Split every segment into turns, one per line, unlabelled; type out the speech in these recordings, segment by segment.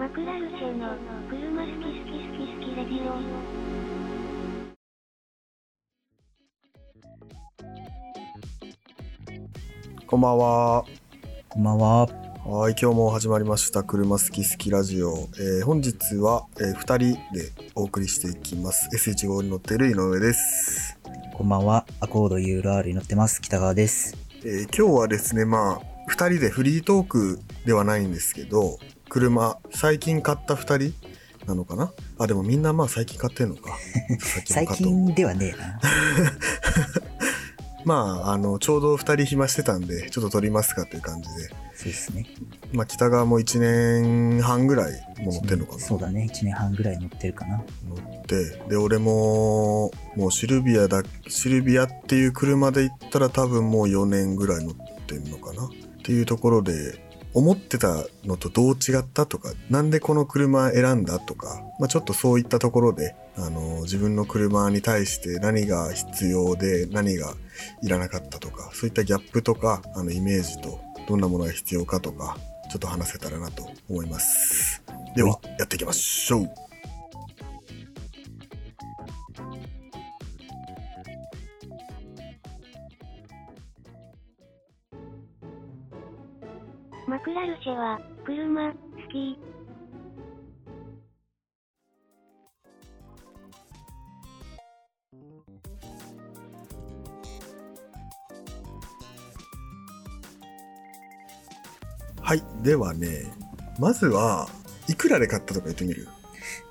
マクラルチェの車好き好き好き好きレディオ。
こんばんは。
こんばんは。
はい、今日も始まりました。車好き好きラジオ。えー本日は、え2人でお送りしていきます。S15 に乗っている井上です。
こんばんは。アコード URL に乗ってます。北川です。
えー今日はですね、まあ、2人でフリートークではないんですけど、車、最近買った2人なのかな？あ、でもみんなまあ最近買ってんのか。
最近ではねえな。
まあ、あの、ちょうど2人暇してたんで、ちょっと撮りますかという感じで。
そうですね。
まあ、北川も1年半ぐらいもう乗ってんのかな？
そうだね。1年半ぐらい乗ってるかな。
乗ってで俺ももうシルビアだシルビアっていう車で行ったら多分もう4年ぐらい乗ってんのかな？っていうところで思ってたのとどう違ったとかなんでこの車選んだとか、まあ、ちょっとそういったところであの自分の車に対して何が必要で何がいらなかったとかそういったギャップとかあのイメージとどんなものが必要かとかちょっと話せたらなと思います。ではやっていきましょう
マクラルチェは、車、好き。
はい。ではね、まずは、いくらで買ったとか言ってみる？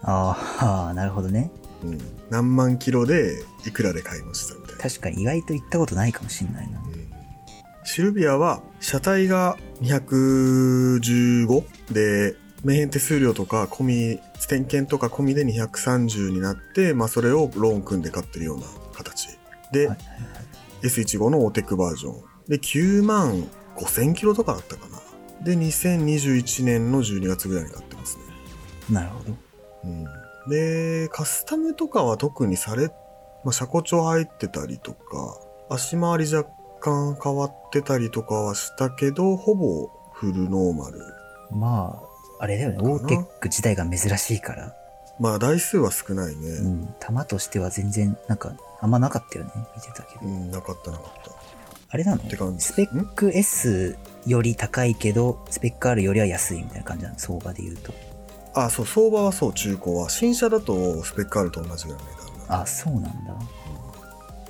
あーあー、なるほどね。
うん。何万キロで、いくらで買いましたみたいな。
確かに意外と行ったことないかもしんないな。
うんシルビアは、車体が215で、名変手数料とか込み、点検とか込みで230になって、まあそれをローン組んで買ってるような形。で、
はい
S15 のオーテックバージョン。で、9万5000キロとかだったかな。で、2021年の12月ぐらいに買ってますね。
なるほど。
うん、で、カスタムとかは特にされ、まあ、車庫帳入ってたりとか、足回り若干変わってたりとかはしたけど、ほぼフルノーマル。
まあ、あれだよね。オーテック自体が珍しいから。
まあ台数は少ないね。
うん。弾としては全然、なんか、あんまなかったよね。見てたけど。
うん、なかったなかった。
あれなの？
って感じ
スペック S より高いけど、スペック R よりは安いみたいな感じなの？相場で言うと。
あ、そう、相場はそう、中古は。新車だとスペック R と同じぐらいの値段だ。
あ、そうなんだ。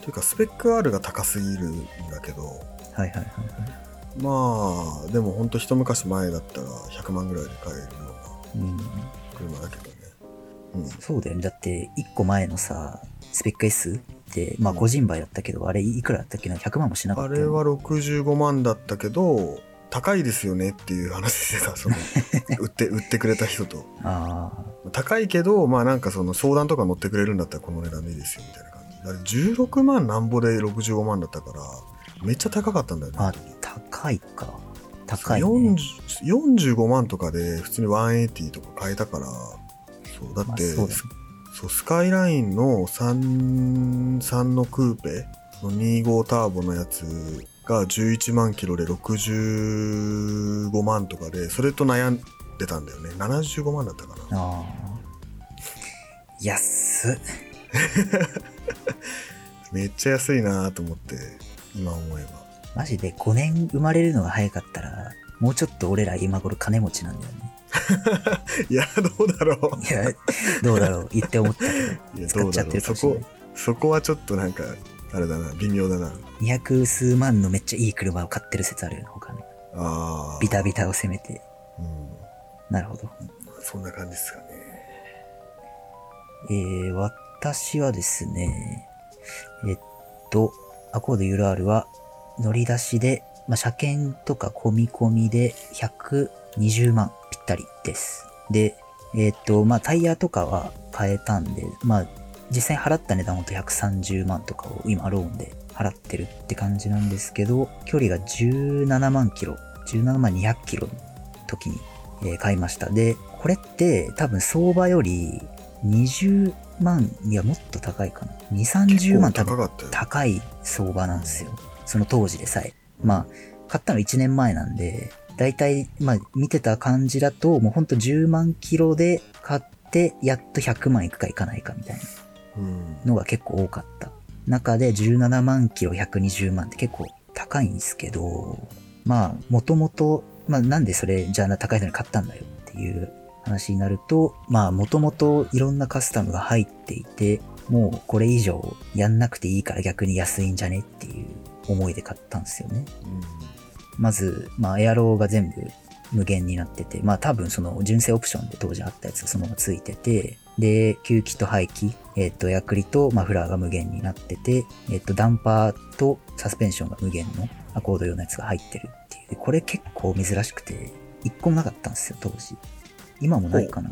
というか、スペック R が高すぎるんだけど、
はいはいはいはい。
まあ、でもほんと一昔前だったら100万ぐらいで買えるよう
うん。
な車だけどね。うん。
そうだよね。だって、1個前のさ、スペック S って、まあ
うん
個人売だったけど、あれいくらだったっけな ?100 万もしなかった。
あれは65万だったけど、高いですよねっていう話してた、その、売って、売ってくれた人と。
あ
高いけど、まあなんかその相談とか乗ってくれるんだったらこの値段でいいですよみたいな感じ。16万なんぼで65万だったから、めっちゃ高かったんだよね。
あ。高いか。高いね。
40 45万とかで普通に180とか買えたから、そう、だって、
まあそう
スカイラインの3、3のクーペの25ターボのやつが11万キロで65万とかで、それと悩んでたんだよね。75万だったかな。
ああ。安っ。
めっちゃ安いなと思って、今思えば。
マジで5年生まれるのが早かったら、もうちょっと俺ら今頃金持ちなんだよね。
いや、どうだろ
いや、どうだろう言って思ったけど、使っちゃってるかもしれない。
そこはちょっとなんか、あれだな、微妙だな。
200数万のめっちゃいい車を買ってる説あるよね、他に。
ああ。
ビタビタを攻めて。
うん。
なるほど。
そんな感じですかね。
えー、私はですね、えっと、アコード UR は乗り出しで、まあ、車検とか込み込みで120万ぴったりです。で、えっと、まあ、タイヤとかは変えたんで、まあ、実際払った値段ほんと130万とかを今ローンで払ってるって感じなんですけど、距離が17万キロ、17万200キロの時に、買いました。で、これって多分相場より20万、いやもっと高いかな。2、30万多分
高かったよ。
高い相場なんですよ。その当時でさえ。まあ、買ったの1年前なんで、だいたい、まあ、見てた感じだと、もうほんと10万キロで買って、やっと100万いくかいかないかみたいな
うん。
のが結構多かった。中で17万キロ120万って結構高いんですけど、まあ、もともと、まあなんでそれじゃあ高いのに買ったんだよっていう話になると、まあもともといろんなカスタムが入っていて、もうこれ以上やんなくていいから逆に安いんじゃねっていう思いで買ったんですよね。まず、まあエアローが全部無限になってて、まあ多分その純正オプションで当時あったやつがそのままついてて、で、吸気と排気、えっ、と、ヤクリとマフラーが無限になってて、えっ、と、ダンパーとサスペンションが無限のアコード用のやつが入ってるっていう。でこれ結構珍しくて、一個もなかったんですよ、当時。今もないかな。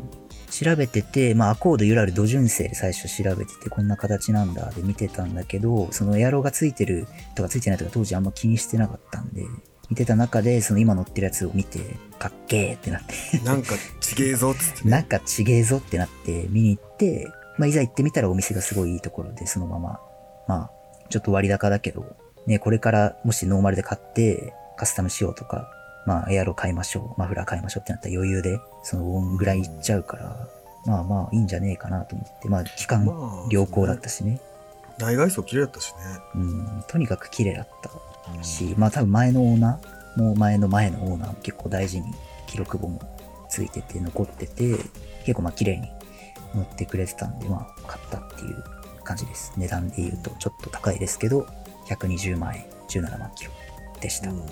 調べてて、まあ、アコード、ユラル、ド純正で最初調べてて、こんな形なんだで見てたんだけど、そのエアロがついてるとかついてないとか当時あんま気にしてなかったんで、見てた中で、その今乗ってるやつを見て、かっけーってなって、
なんかちげえぞっつってね。
なんかちげえぞってなって見に行って、まあ、いざ行ってみたらお店がすごいいいところで、そのまま、まあ、ちょっと割高だけど、ね、これからもしノーマルで買って、カスタムしようとか、まあ、エアロ買いましょう、マフラー買いましょうってなったら余裕で、そのぐらいいっちゃうから、まあまあ、いいんじゃねえかなと思って、まあ、期間
まあ
良好だったしね。
内外装綺麗だったしね。
うん、とにかく綺麗だった
うん
し、まあ多分前のオーナーも前の前のオーナーも結構大事に記録簿もついてて残ってて、結構まあ綺麗に乗ってくれてたんで、まあ買ったっていう感じです。値段で言うとちょっと高いですけど、120万円、17万キロでした。
うんはい、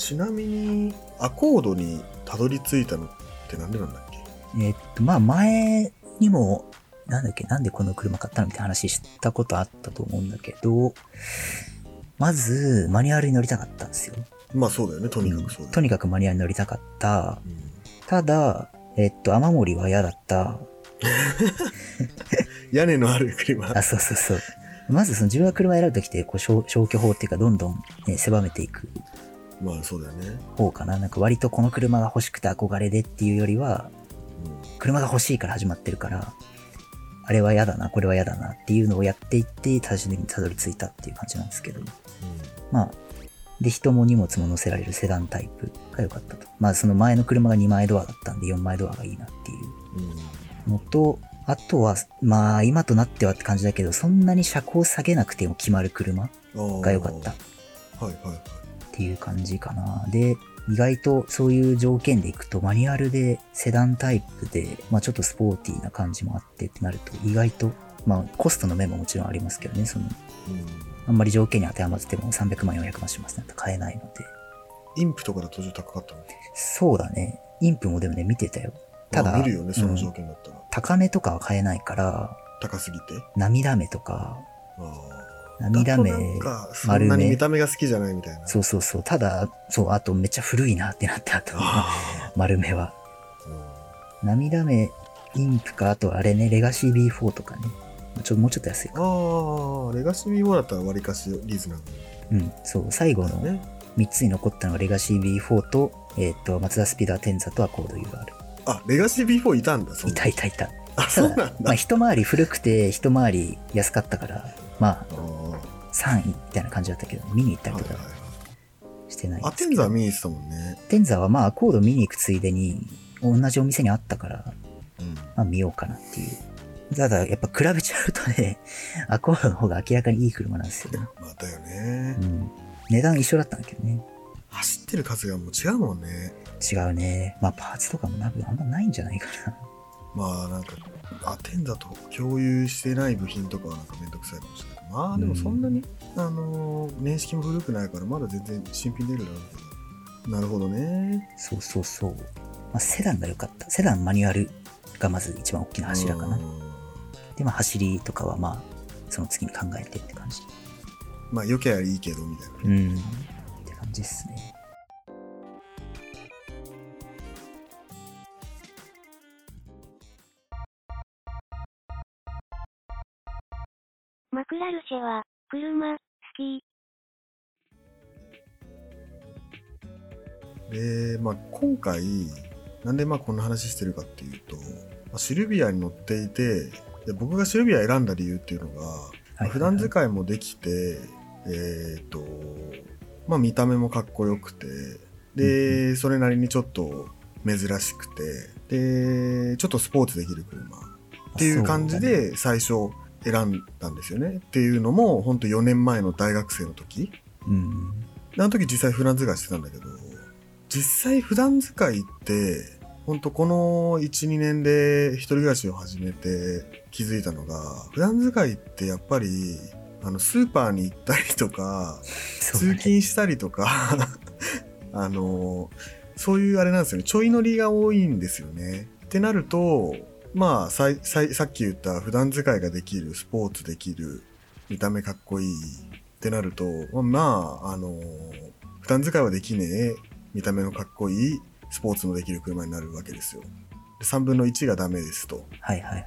ちなみにアコードにたどり着いたのってなんでなんだっけ？
えっと、まあ前にも、なんだっけ、なんでこの車買ったのみたいな話したことあったと思うんだけど、まず、マニュアルに乗りたかったんですよ。
まあそうだよねとにかくそうだよ、
とにかくマニュアルに乗りたかった。
うん
ただ、えっと、雨漏りは嫌だった。
屋根のある車
あ、そうそうそう。まずその自分が車選ぶときって、こう消、消去法っていうか、どんどん、ね、狭めていく
まあそうだよね、
方かな。なんか割とこの車が欲しくて憧れでっていうよりは、車が欲しいから始まってるから、あれは嫌だな、これは嫌だなっていうのをやっていって、最終的にたどり着いたっていう感じなんですけど。まあ、で、人も荷物も乗せられるセダンタイプが良かったと。まあ、その前の車が2枚ドアだったんで、4枚ドアがいいなっていう。
うん。うん
のと、あとは、まあ、今となってはって感じだけど、そんなに車高下げなくても決まる車が良かった。
はいはいはい
ていう感じかな。で、意外とそういう条件でいくと、マニュアルでセダンタイプで、まあちょっとスポーティーな感じもあってってなると、意外と、まあコストの面ももちろんありますけどね、その、
うん
あんまり条件に当てはまってても300万、400万しますね。買えないので。
インプとかだと高かったの？
そうだね。インプもでもね、見てたよ。ただ、
まあ見るよねその
うん
条件だったら、
高めとかは買えないから、
高すぎて？
涙目とか、
あー
涙目
だとなんかそんなに見た目が好きじゃないみたいな
そうそうそう。ただ、そう、あとめっちゃ古いなってなって、あと、
あ
丸目は。涙目、インプか、あとあれね、レガシー B4 とかね。ちょもうちょっと安いか。
あーレガシー B4 だったらわりかしリーズナブ
うん、そう。最後の
ルだね
3つに残ったのがレガシー B4 と、えっ、と、マツダスピーダーテンザとアコード UR。
あレガシー B4 いたんだそん
い
な
たいたいた。
あそうなんだ、
まあ、一回り古くて、一回り安かったから、まあ、
あーは
3位みたいな感じだったけど、見に行ったりとかしてないですけど。
ンザー見に行ってたもんね
テンザはまあ、アコード見に行くついでに、同じお店にあったから、
うん
まあ見ようかなっていう。ただ、やっぱ比べちゃうとね、アコードの方が明らかにいい車なんですよね。
まあだよね、
うん。値段一緒だったんだけどね。
走ってる数がもう違うもんね
違うね。まあパーツとかも多分あんまないんじゃないかな。
まあなんかアテンザと共有してない部品とかはなんかめんどくさいかもしれないまあでもそんなに、あのー年式も古くないからまだ全然新品出るだろうけどなるほどね
そうそうそう。まあセダンが良かった。セダンマニュアルがまず一番大きな柱かな
う。ん
で、まあ走りとかはまあ、その次に考えてって感じ。
まあ良けりゃいいけどみたいなね
うん。って感じですね。
ラルシェは、車、好き。
で、まあ、今回なんでまあこんな話してるかっていうと、まあ、シルビアに乗っていてで僕がシルビア選んだ理由っていうのが、
はい
普段使いもできてえっ、とまあ見た目もかっこよくてで、それなりにちょっと珍しくて、で、ちょっとスポーツできる車っていう感じで最初選んだんですよね。っていうのも、ほんと4年前の大学生の時。
うん。
あの時実際普段使いしてたんだけど、実際普段使いって、ほんとこの1、2年で一人暮らしを始めて気づいたのが、普段使いってやっぱり、あの、スーパーに行ったりとか。通勤したりとか、あの、そういうあれなんですよね、ちょい乗りが多いんですよね。ってなると、まあ、さいさいさっき言った普段使いができる、スポーツできる、見た目かっこいいってなると、まあ、あの、普段使いはできねえ、見た目のかっこいい、スポーツもできる車になるわけですよ。で3分の1がダメですと。
はいはいはい。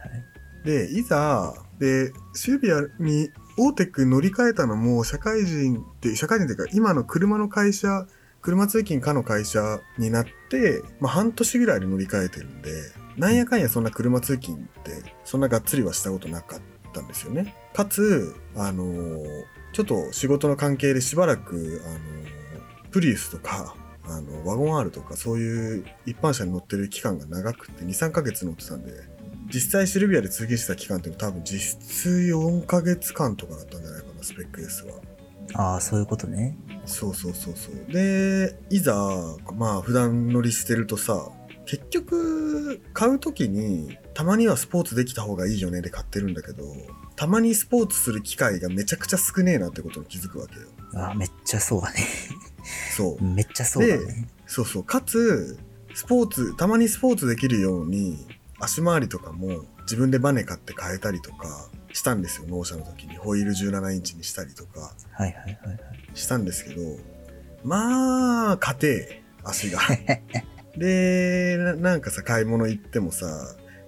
で、いざ、で、シルビアにオーテックに乗り換えたのも、社会人って、社会人っていうか、今の車の会社、車通勤かの会社になって、まあ半年ぐらいで乗り換えてるんで、なんやかんやそんな車通勤って、そんながっつりはしたことなかったんですよね。かつ、あのーちょっと仕事の関係でしばらく、あのープリウスとか、あの、ワゴン R とかそういう一般車に乗ってる期間が長くて2、3ヶ月乗ってたんで、実際シルビアで通勤してた期間っていうのは多分実質4ヶ月間とかだったんじゃないかな、スペック S は。
ああ、そういうことね。
そうそうそうそう。で、いざ、まあ普段乗りしてるとさ、結局、買うときに、たまにはスポーツできた方がいいよねで買ってるんだけど、たまにスポーツする機会がめちゃくちゃ少ねえなってことに気づくわけよ。
ああ、めっちゃそうだね。
そう。
めっちゃそうだね。
そうそう。かつ、スポーツ、たまにスポーツできるように、足回りとかも自分でバネ買って変えたりとかしたんですよ、納車の時に。ホイール17インチにしたりとか
はいはいはいはい。
したんですけど、まあ、硬え、足が。でな、なんかさ、買い物行ってもさ、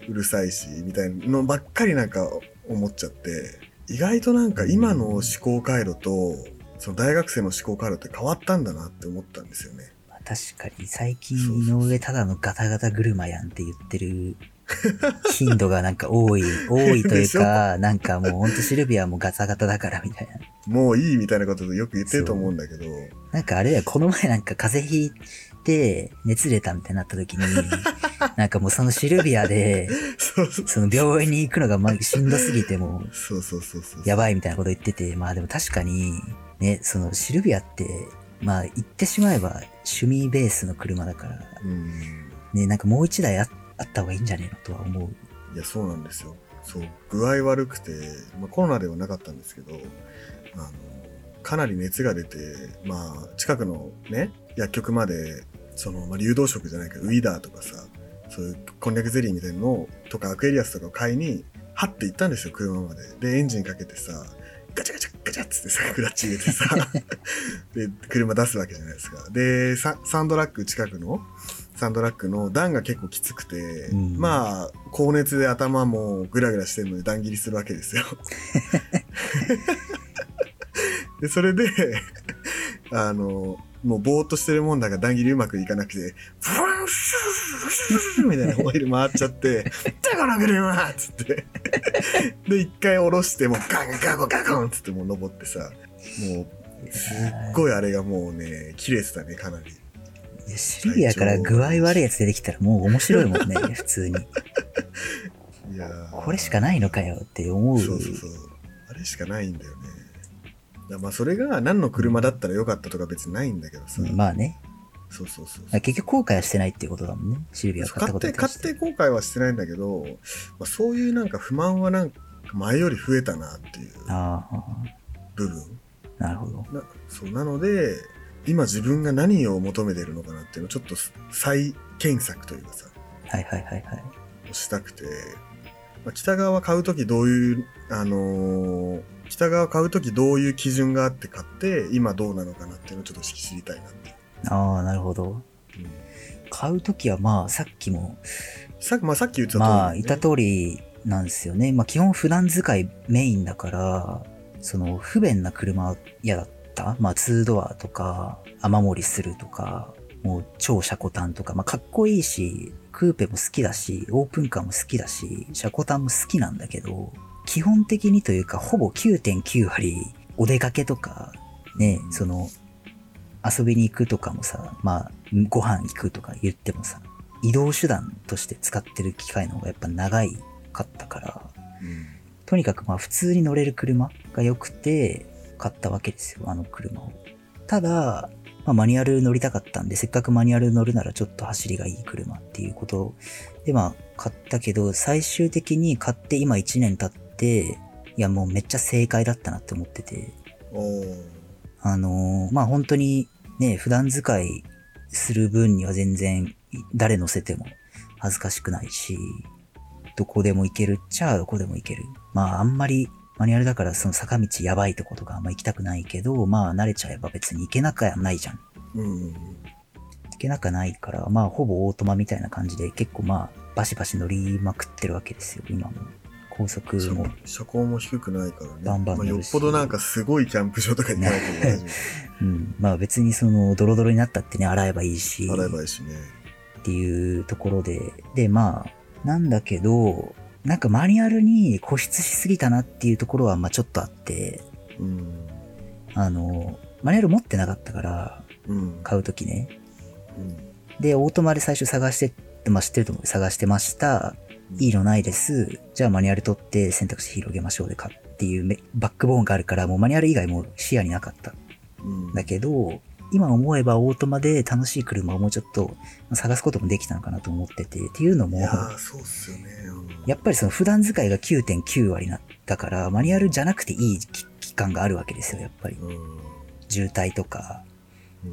うるさいし、みたいなのばっかりなんか思っちゃって、意外となんか今の思考回路と、その大学生の思考回路って変わったんだなって思ったんですよね。
まあ確かに最近井上ただのガタガタ車やんって言ってる 頻度がなんか多い、多いというか、なんかもうほんとシルビアもガタガタだからみたいな。
もういいみたいなことでよく言ってると思うんだけど、
なんかあれだよ、この前なんか風邪ひいて熱出たみたいになった時に、なんかもうそのシルビアで、
そ
の病院に行くのがましんどすぎてもう
そうそうそうそう。
やばいみたいなこと言ってて、まあでも確かに、ね、そのシルビアって、まあ言ってしまえば趣味ベースの車だから、
うん。
ね、なんかもう一台ああった方がいいんじゃねえのとは思う。
いや、そうなんですよ。そう、具合悪くて、まあ、コロナではなかったんですけど、あの、かなり熱が出て、まあ、近くのね、薬局まで、その、まあ、流動食じゃないけど、ウィダーとかさ、そういうこんにゃくゼリーみたいなのをとか、アクエリアスとかを買いに、はって行ったんですよ、車まで。で、エンジンかけてさ、ガチャガチャガチャっつってさ、クラッチ入れてさ、で、車出すわけじゃないですか。で、ササンドラック近くの、サンドラックの段が結構きつくて、
うん
まあ、高熱で頭もグラグラしてるので段切りするわけですよ。で、それで、あの、もうぼーっとしてるもんだから段切りうまくいかなくて、フワンシューシューみたいなホイール回っちゃって、だから車っつって。で、一回下ろして、もうガンガンガンガンっつってもう登ってさ、もう、すっごいあれがもうね、切れてたね、かなり。
シルビアから具合悪いやつ出てきたらもう面白いもんね、普通に。
いや
これしかないのかよって思う。
そうそうそう。あれしかないんだよね。まあそれが何の車だったらよかったとか別にないんだけどさ。
うんまあね。
そうそうそうそう。
結局後悔はしてないっていうことだもんね。シルビアを買ったことに対し。
買ってて後悔はしてないんだけど、まあ、そういうなんか不満はなんか前より増えたなっていう
ああ、
部分。
なるほど。
なそうなので、今自分が何を求めてるのかなっていうのをちょっと再検索というかさ、
はいはいはいはい。
したくて、まあ、北側買うときどういう、あのー北側買うときどういう基準があって買って、今どうなのかなっていうのをちょっと知りたいなって。
ああ、なるほど。
うん
買うときはまあさっきも、
さまあ、さっき言ってた通り、
まあ言った通りなんですよね。まあ基本普段使いメインだから、その不便な車嫌だった。まあ2ドアとか、雨漏りするとか、もう超車庫端とか、まあかっこいいし、クーペも好きだし、オープンカーも好きだし、車庫端も好きなんだけど、基本的にというかほぼ9.9割お出かけとか、ね、その遊びに行くとかもさ、まあご飯行くとか言ってもさ、移動手段として使ってる機会の方がやっぱ長いかったから、
うん
とにかくまあ普通に乗れる車が良くて買ったわけですよ、あの車を。ただ、まあ、マニュアル乗りたかったんで、せっかくマニュアル乗るならちょっと走りがいい車っていうことでまあ買ったけど、最終的に買って今1年経って、いやもうめっちゃ正解だったなって思ってて、あのーまあ本当にね、普段使いする分には全然誰乗せても恥ずかしくないし、どこでも行けるっちゃどこでも行ける。まああんまりマニュアルだからその坂道やばいとことかあんま行きたくないけど、まあ慣れちゃえば別に行けなくはないじゃん。
うん。
行けなくはないから、まあほぼオートマみたいな感じで結構まあバシバシ乗りまくってるわけですよ、今も。高速
車
も。
車高も低くないからね。
バンバン
まあ、よっぽどなんかすごいキャンプ場とか行かないと 大丈
うん。まあ別にそのドロドロになったってね、洗えばいいし。
夫。洗えばいいしね。
っていうところで、で、まあ、なんだけど、なんかマニュアルに固執しすぎたなっていうところは、まあちょっとあって、
うん。
あの、マニュアル持ってなかったから、
うん。
買うときね。
うん。
で、オートマで最初探して、まあ知ってると思う。探してました。いいのないです。じゃあマニュアル取って選択肢広げましょうで買うっていうめバックボーンがあるから、もうマニュアル以外もう視野になかった。
うん。
だけど、今思えばオートマで楽しい車をもうちょっと探すこともできたのかなと思ってて、っていうのも、
そうっすよね。うん
やっぱりその普段使いが9.9割なったから、マニュアルじゃなくていい期期間があるわけですよ、やっぱり。
うん。
渋滞とか、
うん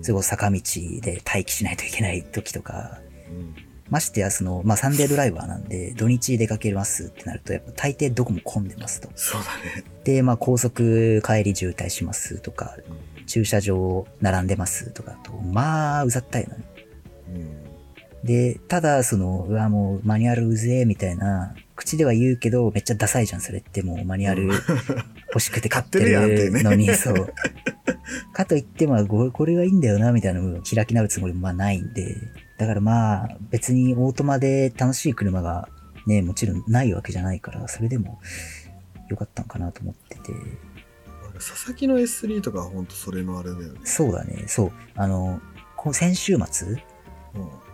すごい坂道で待機しないといけない時とか、
うん。
ましてやその、まあサンデードライバーなんで、土日出かけますってなると、やっぱ大抵どこも混んでますと。
そうだね。
で、まあ高速帰り渋滞しますとか、
うん
駐車場並んでますとかと、まあうざったいのよ。
うん。
で、ただ、その、うわ、もうマニュアルうぜえみたいな、口では言うけど、めっちゃダサいじゃん、それってもうマニュアル欲しくて買って
る
のに、そう。かといって、まあ、ごこれがいいんだよな、みたいな開き直るつもりもまあないんで、だからまあ、別にオートマで楽しい車がね、もちろんないわけじゃないから、それでも良かったんかなと思ってて。
佐々木の S3 とかはほんとそれのあれだよね。
そうだね、そう。あの、先週末、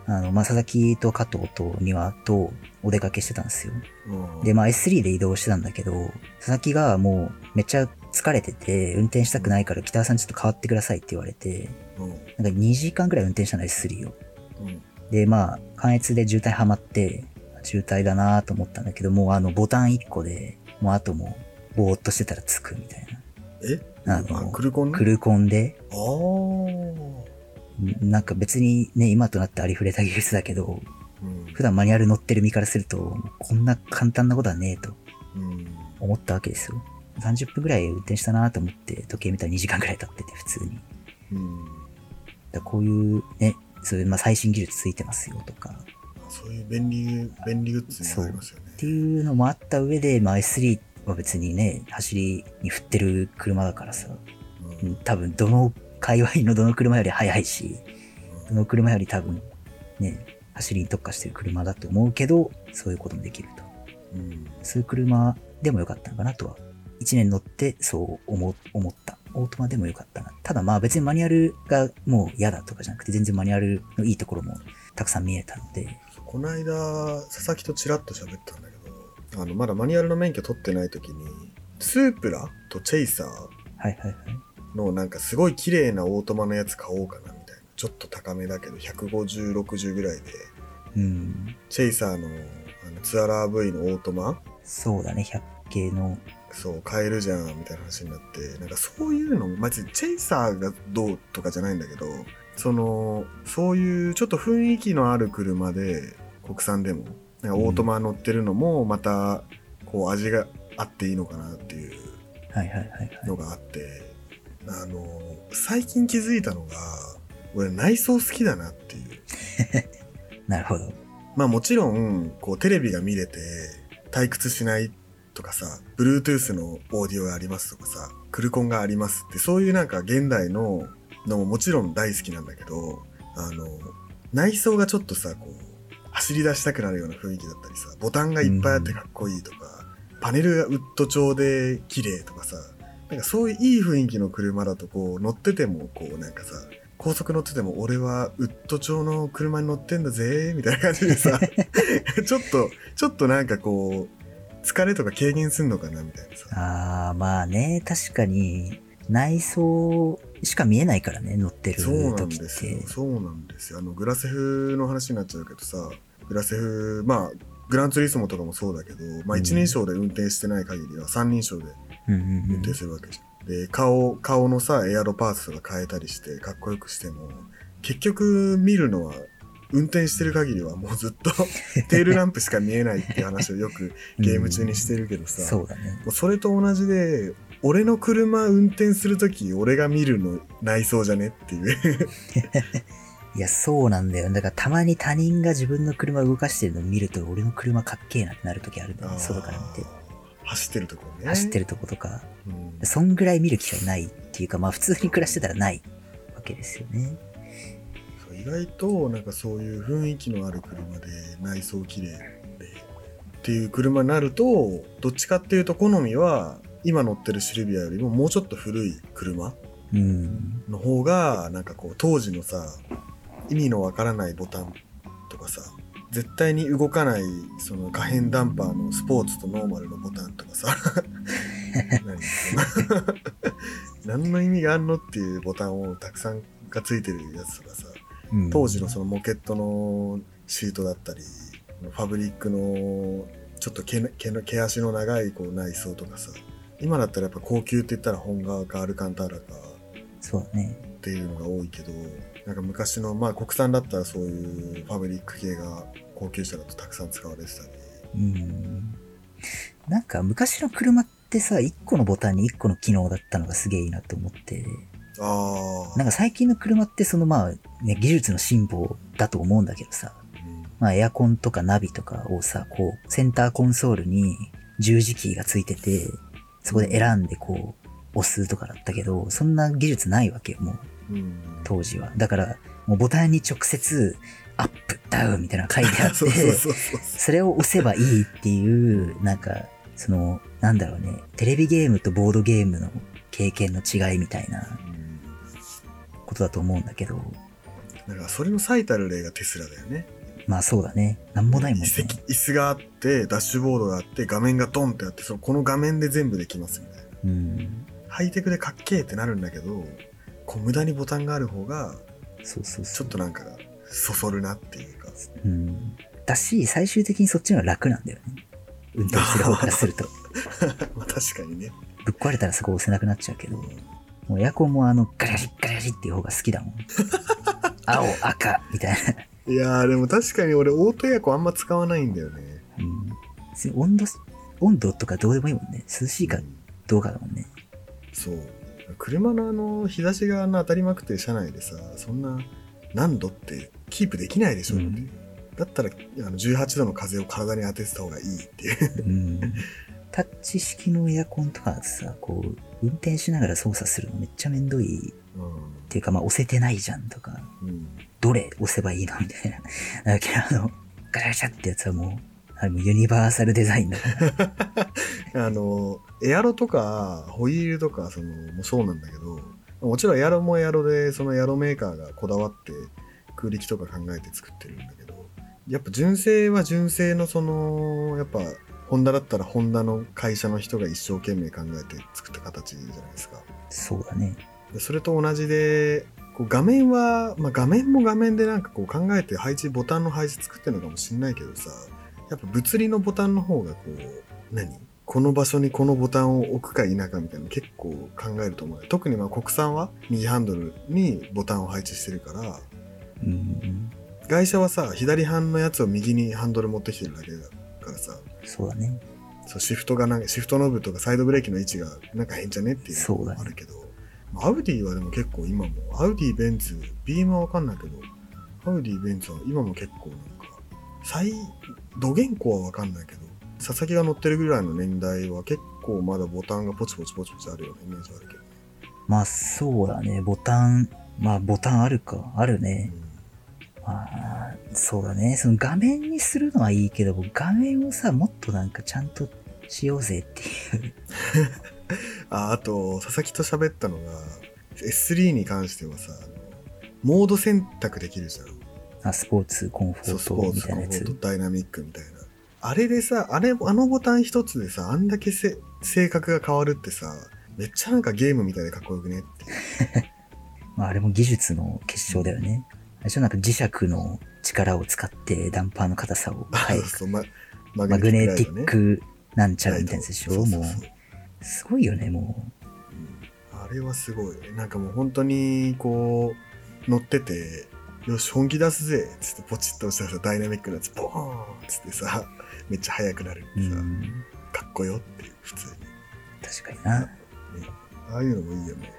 あの、まあ、佐々木と加藤と庭とお出かけしてたんですよ。
うん。うん
で、まあ S3 で移動してたんだけど、佐々木がもうめっちゃ疲れてて、運転したくないから北川さんちょっと変わってくださいって言われて、
うん。
なんか2時間くらい運転したの S3 を。
うん。
で、まあ、関越で渋滞ハマって、渋滞だなと思ったんだけど、もうあのボタン1個で、もうあともう、ぼーっとしてたら着くみたい
え
な。あ
あ、
の、
クルコンね？
クルコンで、
あー
んなんか別にね、今となってありふれた技術だけど、
うん。
普段マニュアル乗ってる身からすると、こんな簡単なことはねえと
うん。
思ったわけですよ。30分くらい運転したなと思って、時計見たら2時間くらい経ってて、普通に。
うん。
らこういうね、そういう、まあ、最新技術ついてますよとか、
そういう便利、便利グッズになりますよね
っ。ていうのもあった上で、まあ、S3 は別にね、走りに振ってる車だからさ、
う
うんん多分どの界隈のどの車より速いし、どの車より多分ね、走りに特化してる車だと思うけど、そういうこともできると。
うん。
そういう車でもよかったのかなとは。1年乗ってそう思思った。オートマでもよかったな。ただまあ別にマニュアルがもう嫌だとかじゃなくて全然マニュアルのいいところもたくさん見えたので。
この間、佐々木とちらっと喋ったんだけど、あの、まだマニュアルの免許取ってない時に、スープラとチェイサー
はいはいはい。
のなんかすごい綺麗なオートマのやつ買おうかなみたいな。ちょっと高めだけど、150、60ぐらいで、
うん。
チェイサーのあのツアラー V のオートマ
そうだね、100系の。
そう、買えるじゃん、みたいな話になって、なんかそういうのも、まずチェイサーがどうとかじゃないんだけど、その、そういうちょっと雰囲気のある車で、国産でも、なんかオートマ乗ってるのも、また、こう味があっていいのかなっていう
はいはいはいはい。
のがあって、あの、最近気づいたのが、俺内装好きだなっていう。
なるほど。
まあもちろん、こうテレビが見れて退屈しないとかさ、Bluetooth のオーディオがありますとかさ、クルコンがありますって、そういうなんか現代ののももちろん大好きなんだけど、あの、内装がちょっとさ、こう、走り出したくなるような雰囲気だったりさ、ボタンがいっぱいあってかっこいいとか、パネルがウッド調で綺麗とかさ、なんかそういういい雰囲気の車だとこう乗っててもこうなんかさ、高速乗ってても俺はウッド調の車に乗ってんだぜみたいな感じでさ ちょっとちょっとなんかこう疲れとか軽減すんのかなみたいなさ。
ああ、まあね、確かに、内装しか見えないからね、乗ってる
そうなんですよ。
て。
そうなんですよ。あのグラセフの話になっちゃうけどさグラセフまあグランツーリスモとかもそうだけど、まあ、
うん
一人称で運転してない限りは三人称で運転するわけじゃん。で顔顔のさエアロパーツとか変えたりしてかっこよくしても結局見るのは運転してる限りはもうずっと テールランプしか見えないっていう話をよくゲーム中にしてるけどさ、
そうだね。
もうそれと同じで俺の車運転するとき俺が見るの内装じゃねっていう
いや、そうなんだよ。だからたまに他人が自分の車を動かしてるのを見ると、俺の車かっけえなってなる時あるんだよね、外から見て。
走ってるとこね
走ってるとことか。
うん
そんぐらい見る機会ないっていうか、まあ普通に暮らしてたらないわけですよね。
意外となんかそういう雰囲気のある車で内装綺麗でっていう車になるとどっちかっていうと好みは今乗ってるシルビアよりももうちょっと古い車
うん。
の方がなんかこう当時のさ意味のわからないボタンとかさ絶対に動かないその可変ダンパーのスポーツとノーマルのボタンとかさ 何？そ の何の意味があんのっていうボタンをたくさんがついてるやつとかさ
うん
当時のそのモケットのシートだったりファブリックのちょっと毛の毛の毛足の長いこう内装とかさ今だったらやっぱ高級って言ったら本革かアルカンターラか
そうだね。
っていうのが多いけどなんか昔のまあ国産だったらそういうファブリック系が高級車だとたくさん使われてたり
うん。なんか昔の車ってさ、1個のボタンに1個の機能だったのがすげえいいなと思って。なんか最近の車ってそのまあ、ね、技術の進歩だと思うんだけどさ、まあエアコンとかナビとかをさ、こう、センターコンソールに十字キーがついてて、そこで選んでこう、押すとかだったけど、そんな技術ないわけよ、もう、
うん、
当時は。だから、もうボタンに直接、アップ、ダウンみたいなのが書いてあって、
そ
れを押せばいいっていう、なんか、その、なんだろうね、テレビゲームとボードゲームの経験の違いみたいな。
うん
ことだと思うんだけど、
だからそれの最たる例がテスラだよね
まあそうだね。なんもないもんね。
椅子があってダッシュボードがあって画面がドンってあってそのこの画面で全部できますみたいな
うん。
ハイテクでかっけーってなるんだけどこう無駄にボタンがある方が
そうそう。
ちょっとなんかそそるなっていうか
うん。だし、最終的にそっちの方が楽なんだよね。運転する方からすると。
まあ確かにね
ぶっ壊れたらそこ押せなくなっちゃうけど、もうエアコンもあの、ガリガリっていう方が好きだもん。青、赤、みたいな。
いやーでも確かに俺オートエアコンあんま使わないんだよね
うん。別に温度、温度とかどうでもいいもんね。涼しいか
うん
どうかだもんね。
そう車のあの日差しが当たりまくってる車内でさそんな何度ってキープできないでしょ、
うん
ってだったらあの18度の風を体に当ててた方がいいっていう
うん。タッチ式のエアコンとかさ、こう、運転しながら操作するのめっちゃめんどいっていうか、まあ押せてないじゃんとか、
うん、うん、
どれ押せばいいのみたいな。だけど、あの、ガチャガチャってやつはもう、あれもうユニバーサルデザインだから。
あのエアロとかホイールとかそのもそうなんだけどもちろんエアロもエアロでそのエアロメーカーがこだわって空力とか考えて作ってるんだけどやっぱ純正は純正のそのやっぱホンダだったらホンダの会社の人が一生懸命考えて作った形じゃないですか
そうだね。
でそれと同じでこう画面は、まあ、画面も画面でなんかこう考えて配置ボタンの配置作ってるのかもしんないけどさやっぱ物理のボタンの方がこう何？この場所にこのボタンを置くか否かみたいなの結構考えると思う特にまあ国産は右ハンドルにボタンを配置してるから
うん。
外車はさ左半のやつを右にハンドル持ってきてるだけだからさ
そうだね。
そうシフトがなんかシフトノブとかサイドブレーキの位置がなんか変じゃねっていうのもあるけど、まあアウディはでも結構今もアウディベンツビームはわかんないけどアウディベンツは今も結構なんか最どげんこはわかんないけど佐々木が乗ってるぐらいの年代は結構まだボタンがポチポチポチポチあるようなイメージはあるけどね、
まあそうだね。ボタン、まあボタンあるか。あるね。
う
まあ、そうだね。その画面にするのはいいけど、画面をさ、もっとなんかちゃんとしようぜっていう。
ん ああと佐々木と喋ったのが S3 に関してはさモード選択できるじゃん。
あ、スポーツ、コンフォートみ
ポーツ、
たいなやつ
コンフォー。ト、ダイナミックみたいな。あれでさ、あれ、あのボタン一つでさ、あんだけせ性格が変わるってさ、めっちゃなんかゲームみたいでかっこよくねって。
まあ、あれも技術の結晶だよね。じゃなんか磁石の力を使ってダンパーの硬さを変え
そう、ま、マ
マグネティックなんちゃらみたいなやつでしょ？も
そう
すごいよね、も
あれはすごい。なんかもう本当に、こう、乗ってて、よし、本気出すぜつってポチッと押したらさ、ダイナミックなやつ、ボーンつってさ、めっちゃ速くなる
う。う
ってさ、
ん。
かっこよっていう、普通に。
確かにな。
ああいうのもいいよね。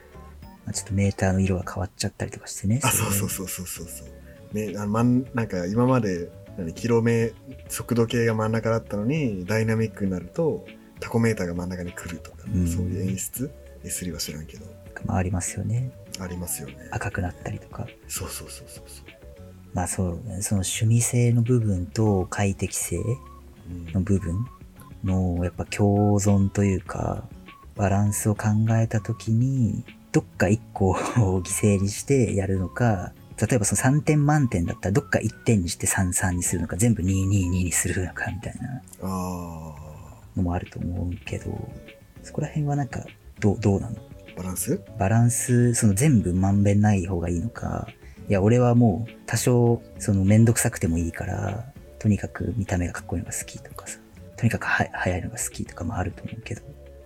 まあ、ちょっとメーターの色が変わっちゃったりとかしてね。
あ、
れ
そうそうそうそうそうそう。ね、あのまんなんか今まで、何、キロメ、速度計が真ん中だったのに、ダイナミックになると、タコメーターが真ん中に来るとか、
うん
そういう演出 ?S3 は知らんけど、
まあ、ありますよね。
ありますよね。
赤くなったりとか。
そうそうそうそうそう。
まあそう、その趣味性の部分と快適性
うん
の部分のやっぱ共存というか、バランスを考えたときに、どっか1個を犠牲にしてやるのか、例えばその3点満点だったらどっか1点にして33にするのか、全部222にするのかみたいな
あ
のもあると思うけど、そこら辺はなんか、どう、どうなの？
ー、バランス？
バランス、その全部まんべんない方がいいのか、いや、俺はもう多少、そのめんどくさくてもいいから、とにかく見た目がかっこいいのが好きとかさ、とにかくは速いのが好きとかもあると思うけど、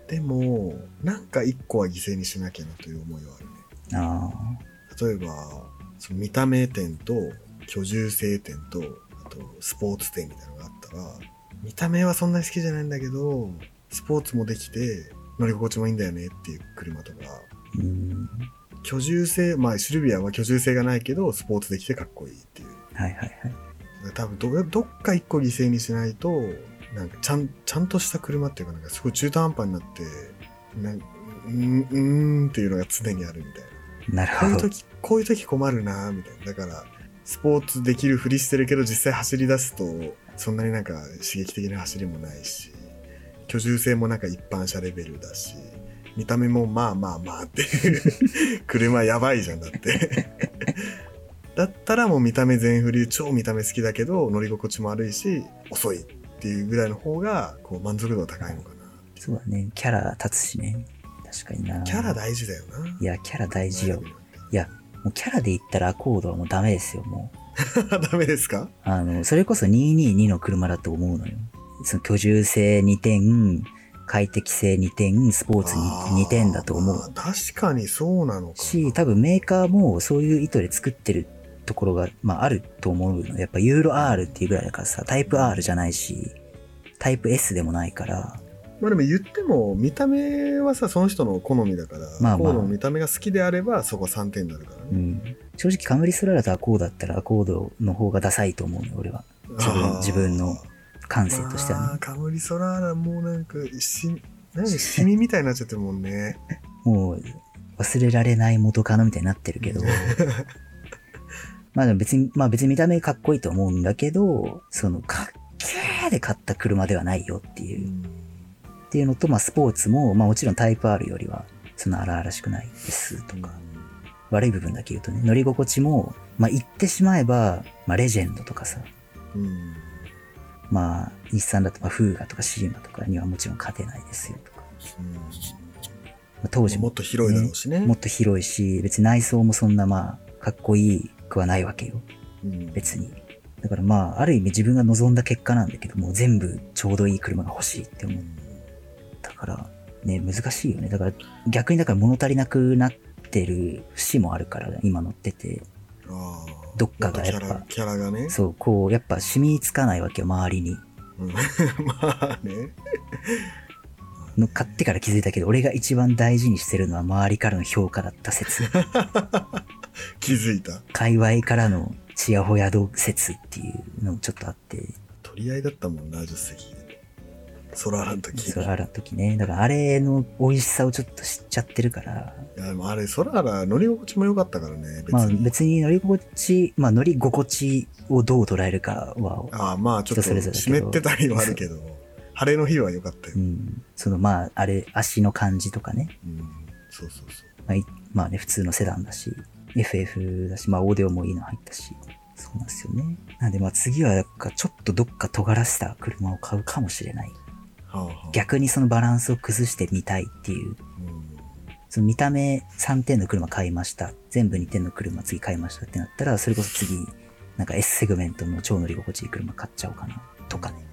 でも、なんか一個は犠牲にしなきゃなという思いはあるね。
あ
例えば、その見た目点と居住性点と、あとスポーツ点みたいなのがあったら、見た目はそんなに好きじゃないんだけど、スポーツもできて乗り心地もいいんだよねっていう車とか、
あ、うん、
居住性、まあシルビアは居住性がないけど、スポーツできてかっこいいっていう。
はいはいはい。
多分ど、どっか一個犠牲にしないと、なんかちゃん、ちゃんとした車っていうかなんかすごい中途半端になって、なんうーん、うーんっていうのが常にあるみたいな。
なるほど。
こういう時、こういう時困るなみたいな。だから、スポーツできるふりしてるけど実際走り出すと、そんなになんか刺激的な走りもないし、居住性もなんか一般車レベルだし、見た目もまあまあまあっていう、車やばいじゃんだって。だったらもう見た目全振り、超見た目好きだけど乗り心地も悪いし、遅いっていうぐらいの方が、こう満足度が高いのかな。
そうだね。キャラ立つしね。確かにな。
キャラ大事だよな。
いや、キャラ大事よ。いや、もうキャラで言ったらアコードはもうダメですよ、もう。
ダメですか？
あの、それこそ222の車だと思うのよ。その居住性2点、快適性2点、スポーツ 2, 2点だと思う
確かにそうなのかな。
し、多分メーカーもそういう意図で作ってるところが、まああると思うの。やっぱユーロ R っていうぐらいだからさ、タイプ R じゃないし、タイプ S でもないから、
まあでも言っても、見た目はさ、その人の好みだから、
まあまあ
コードの見た目が好きであれば、そこは3点になるからね。
うん。正直カムリスララとアコードだったらアコードの方がダサいと思うのよ、俺は。自分自分の感性としてはね。
カムリソラーラもうなんか、し、何？シミみたいになっちゃってるもんね。
もう忘れられない元カノみたいになってるけど。まあ別に、まあ別に見た目かっこいいと思うんだけど、そのかっけーで買った車ではないよっていうう。
ん
っていうのと、まあスポーツも、まあもちろんタイプ R よりは、そんな荒々しくないですとか。悪い部分だけ言うとね、乗り心地も、まあ言ってしまえば、まあレジェンドとかさ、
うん。
まあ日産だとまあフーガとかシーマとかにはもちろん勝てないですよとか。
うん
まあ当時も
もっと広いだろうしね。
もっと広いし、別に内装もそんなまあ、かっこいいくはないわけよ。
うん
別に。だからまあ、ある意味自分が望んだ結果なんだけども、全部ちょうどいい車が欲しいって思ったから、ね、難しいよね。だから逆にだから物足りなくなってる節もあるから、今乗ってて。どっかがやっぱ
キャラ、キャラがね。
そう、こう、やっぱ染みつかないわけよ、周りに。
うん まあね。
の買ってから気づいたけど、俺が一番大事にしてるのは周りからの評価だった説。
気づいた。
界隈からのチヤホヤ度説っていうのもちょっとあって、
取り合いだったもんな、助手席。ソラーラの時。
ソラーラの時ね。だからあれの美味しさをちょっと知っちゃってるから、
いや、でもあれ、ソラーラ乗り心地も良かったからね、別に。
まあ別に乗り心地、まあ乗り心地をどう捉えるかは、
ああ、まあちょっと湿ってたりはあるけど、晴れの日は良かったよ
う。ん、そのまああれ、足の感じとかね。
うん、そうそうそう。
まあ、いまあね、普通のセダンだし、FF だし、まあオーディオもいいの入ったし。そうなんですよね。なんでまあ次はなんかちょっとどっか尖らせた車を買うかもしれない。逆にそのバランスを崩してみたいっていう。
うん
その見た目3点の車買いました。全部2点の車次買いましたってなったら、それこそ次、なんか S セグメントの超乗り心地いい車買っちゃおうかな。とかね。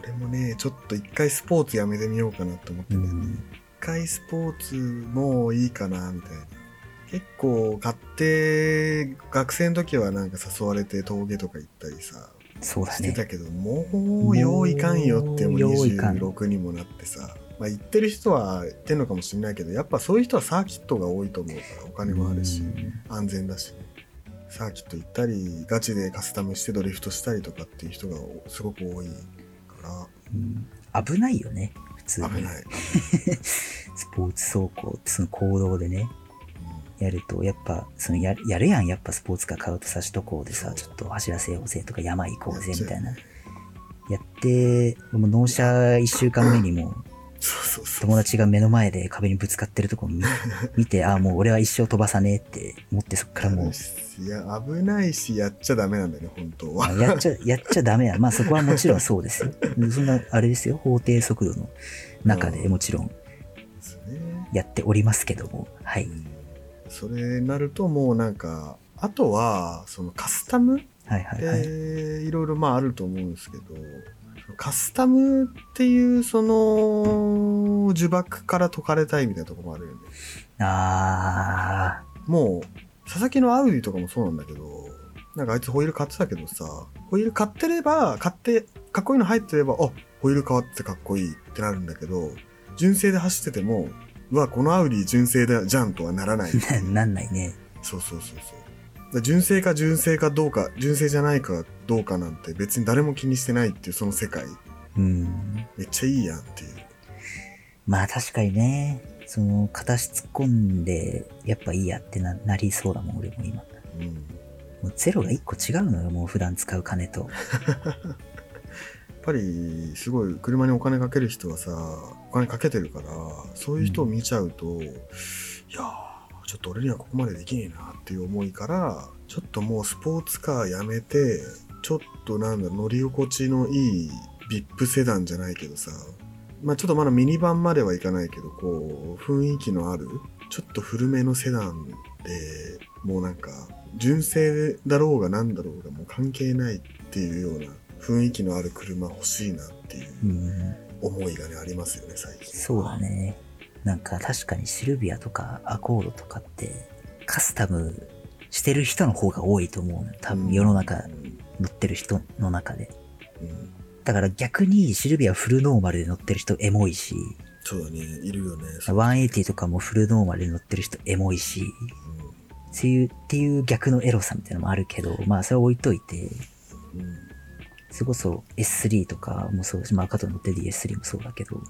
俺もね、ちょっと一回スポーツやめてみようかなと思ってね。
うん。
一回スポーツもいいかな、みたいな。結構買って、学生の時はなんか誘われて峠とか行ったりさ、
そうだね。
してたけど、もうよういかんよってもう
もうよういかん
26にもなってさ、まあ行ってる人は行ってんのかもしれないけど、やっぱそういう人はサーキットが多いと思うから、お金もあるし、
うん
安全だしね。サーキット行ったり、ガチでカスタムしてドリフトしたりとかっていう人がすごく多いか
うん危ないよね。普通
ら、
に。
危ない。
スポーツ走行その行動でね、
う
やると、やっぱ、そのややるやん、やっぱスポーツカー買うとさ、首都高でさ、ちょっと走らせようぜとか山行こうぜみたいな。やって、もう納車一週間目にも。友達が目の前で壁にぶつかってるとこ見 見て、ああ、もう俺は一生飛ばさねえって思ってそっからもう、
いや、危ないし、やっちゃダメなんだよね、本当は。
あやっちゃ、やっちゃダメや。まあそこはもちろんそうですよ。そんな、あれですよ、法定速度の中でもちろん。やっておりますけども、はい。
それになるともうなんか、あとは、そのカスタム
はい
ろいろまああると思うんですけど、カスタムっていうその呪縛から解かれたいみたいなところもあるよね。
あ
もう、佐々木のアウディとかもそうなんだけど、なんかあいつホイール買ってたけどさ、ホイール買ってれば、買って、かっこいいの入ってれば、あ、ホイール変わってかっこいいってなるんだけど、純正で走ってても、うわ、このアウディ純正だじゃんとはならない。
ー、ななんないね。
そうそうそうそう。純正か純正かどうか、純正じゃないかどうかなんて別に誰も気にしてないっていうその世界、
うん。
めっちゃいいやんっていう。
まあ確かにね、その、形突っ込んで、やっぱいいやってななりそうだもん、俺も今。
うん。
もうゼロが一個違うのよ、もう普段使う金と。
やっぱりすごい車にお金かける人はさお金かけてるからそういう人を見ちゃうと、いやーちょっと俺にはここまでできねえなっていう思いからちょっともうスポーツカーやめてちょっとなんだ乗り心地のいい VIP セダンじゃないけどさまあちょっとまだミニバンまではいかないけどこう雰囲気のあるちょっと古めのセダンでもうなんか純正だろうがなんだろうがもう関係ないっていうような雰囲気のある車欲しいなっていう
うん。
思いがねありますよね最近。
そうだね。なんか確かにシルビアとかアコードとかって、カスタムしてる人の方が多いと思うの。多分世の中
うん
乗ってる人の中で。
うん。
だから逆にシルビアフルノーマルで乗ってる人エモいし、
そうだね。いるよね。そう
180とかもフルノーマルで乗ってる人エモいし、
う
そういう、っていう逆のエロさみたいなのもあるけど、まあそれは置いといて、
んうん
それこそ S3 とかもそうだし、まあ赤と乗ってる DS3 もそうだけど、
うん。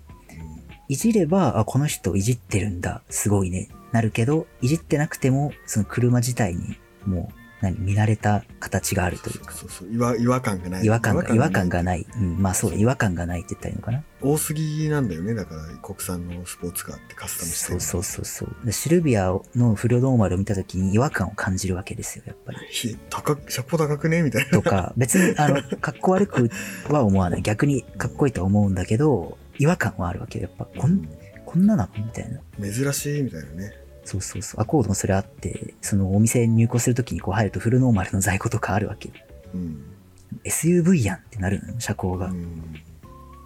いじれば、あ、この人いじってるんだ、すごいね、なるけど、いじってなくても、その車自体に、もう、何、見慣れた形があるというか、
そうそう違和違和感がない
違和感が、違和感が
い
ない。うん、まあそうだ、違和感がないって言ったらいいのかな。
多すぎなんだよねだから国産のスポーツカーってカスタムしてる
そうそうそうそう。でシルビアのフルノーマルを見たときに違和感を感じるわけですよ、やっぱり。
ひ高く車高高くね？みたいな
とか、別に、あの、かっこ悪くは思わない。逆にかっこいいとは思うんだけど、違和感はあるわけよ。やっぱ、こん、こんななの？みたいな。
珍しいみたいなね
そうそうそう。アコードもそれあって、そのお店に入庫するときにこう入るとフルノーマルの在庫とかあるわけよ。
うん、
SUV やんってなるの？よ、車高が。
うん、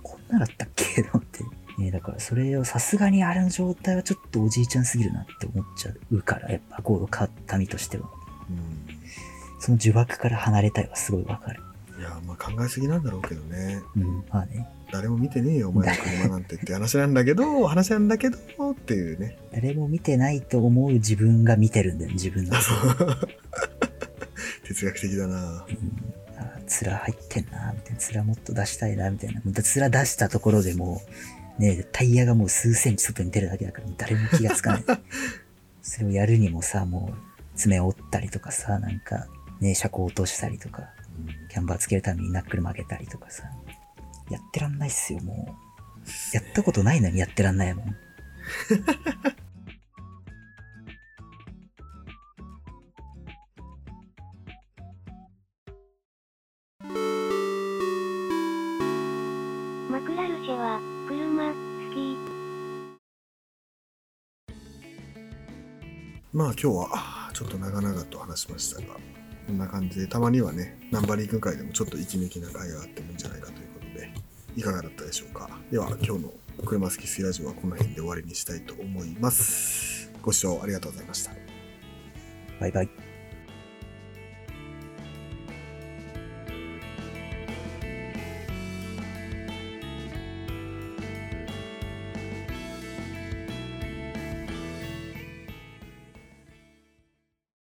こんなだったっけ？と思って。ねだからそれをさすがにあれの状態はちょっとおじいちゃんすぎるなって思っちゃうから、やっぱアコード買った身としては。
うん
その呪縛から離れたいはすごいわかる。
いやまあ考えすぎなんだろうけどね
うん、まあね。
誰も見てねえよお前の車なんてって話なんだけど 話なんだけどっていうね
誰も見てないと思う自分が見てるんだよ、自分の。
哲学的だな
うん、あ面入ってんな、みたいな。面もっと出したいな、みたいな。面出したところでもう、ね、タイヤがもう数センチ外に出るだけだから、誰も気がつかない。それをやるにもさ、もう、爪を折ったりとかさ、なんか、ね、車高落としたりとか、キャンバーつけるためにナックル曲げたりとかさ。やってらんないっすよ、もう。やったことないのにやってらんないもん。
マクラルシェは車好き
まあ今日はちょっと長々と話しましたがこんな感じでたまにはねナンバリング会でもちょっと息抜きな会があってもいいんじゃないかということいかがだったでしょうか？では今日の車好きスラジオはこの辺で終わりにしたいと思います。ご視聴ありがとうございました。
バイバイ。